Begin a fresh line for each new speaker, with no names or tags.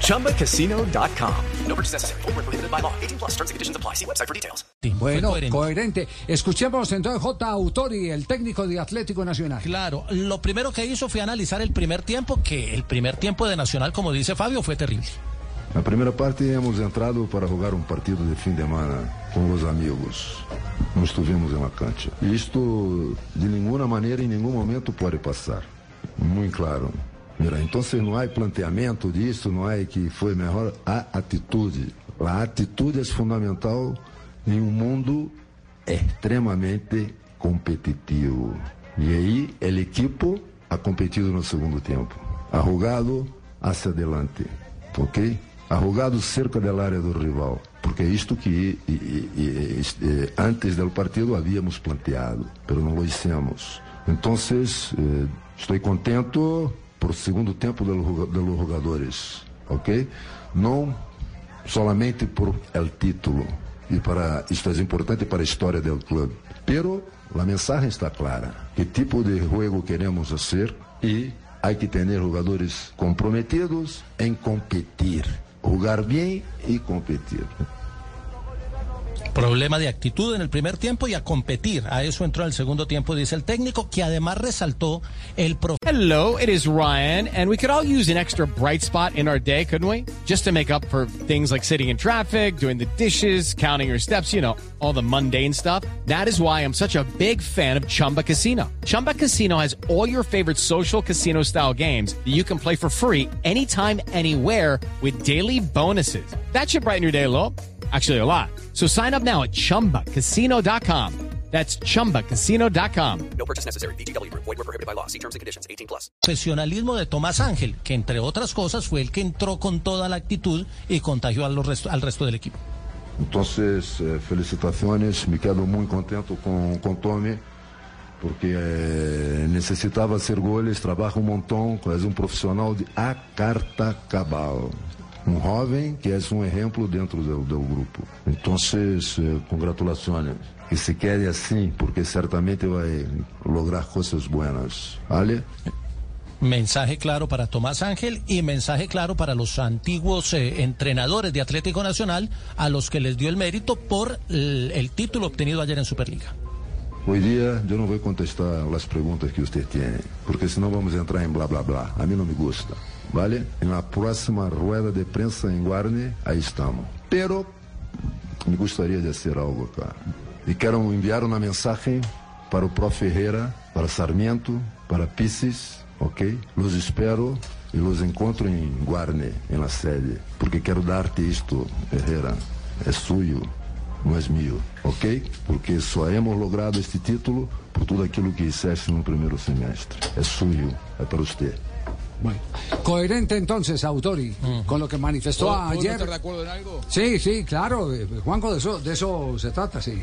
ChumbaCasino.com. No purchase necessary. Full prohibited by law. 18 plus terms and conditions apply. See website for details.
Bueno, coherente. coherente. Escuchemos entonces J. Autori, el técnico de Atlético Nacional.
Claro, lo primero que hizo fue analizar el primer tiempo, que el primer tiempo de Nacional, como dice Fabio, fue terrible.
Na primeira parte, hemos entrado para jogar um partido de fim de semana com os amigos. Não estivemos na cancha. Isto, de nenhuma maneira, em nenhum momento, pode passar. Muito claro. Então não há planteamento disso, não há que foi melhor a atitude. A atitude é fundamental em um mundo extremamente competitivo. E aí, o equipo ha competido no segundo tempo. Arrugado hacia adelante. Ok? arrugado cerca da área do rival, porque é isto que e, e, e, antes do partido havíamos planteado, mas não lo hicimos. Então, eh, estou contente por o segundo tempo dos jogadores, ok? Não solamente por el título, e para isto é importante para a história do clube. Pero a mensagem está clara: que tipo de jogo queremos fazer e há que ter jogadores comprometidos em competir jugar bien y competir.
Problema de actitud en el primer tiempo y a competir. A eso entró en el segundo tiempo, dice el técnico, que además resaltó el pro.
Hello, it is Ryan, and we could all use an extra bright spot in our day, couldn't we? Just to make up for things like sitting in traffic, doing the dishes, counting your steps, you know, all the mundane stuff. That is why I'm such a big fan of Chumba Casino. Chumba Casino has all your favorite social casino style games that you can play for free anytime, anywhere with daily bonuses. That should brighten your day a little. Actually, a lot. So sign up now at chumbacasino.com. That's chumbacasino.com.
No purchase necessary. BGW. Void were prohibited by law. See terms and conditions 18 plus.
Profesionalismo de Tomás Ángel, que entre otras cosas fue el que entró con toda la actitud y contagió al resto, al resto del equipo.
Entonces, eh, felicitaciones. Me quedo muy contento con, con Tommy. Porque eh, necesitava hacer goles, trabalha um montão, é um profissional de a carta cabal um jovem que é um exemplo dentro do, do grupo. Então, eh, congratulações. Que se quede assim, porque certamente vai lograr coisas buenas. ¿Vale?
Mensaje claro para Tomás Ángel y mensaje claro para los antiguos eh, entrenadores de Atlético Nacional a los que les dio el mérito por el, el título obtenido ayer en Superliga.
Hoy día yo no voy a contestar las preguntas que usted tiene, porque si no vamos entrar en bla bla bla. A mí no me gusta. ¿vale? En la próxima rueda de prensa en Guarne, ahí estamos. Pero me gustaría de hacer algo acá. Y quiero enviar una mensaje para el profe Herrera, para Sarmiento, para Pisces, ¿ok? Los espero y los encuentro en Guarne, en la sede, porque quiero darte esto, Herrera. Es suyo, no mío, ¿ok? Porque só hemos logrado este título por tudo aquilo que hiciste no primeiro semestre. É suyo, é para você.
Bueno, coherente entonces, Autori, con lo que manifestó ayer.
estar de acuerdo en algo?
Sí, sí, claro, eh, Juanjo, de eso, de eso se trata, sí.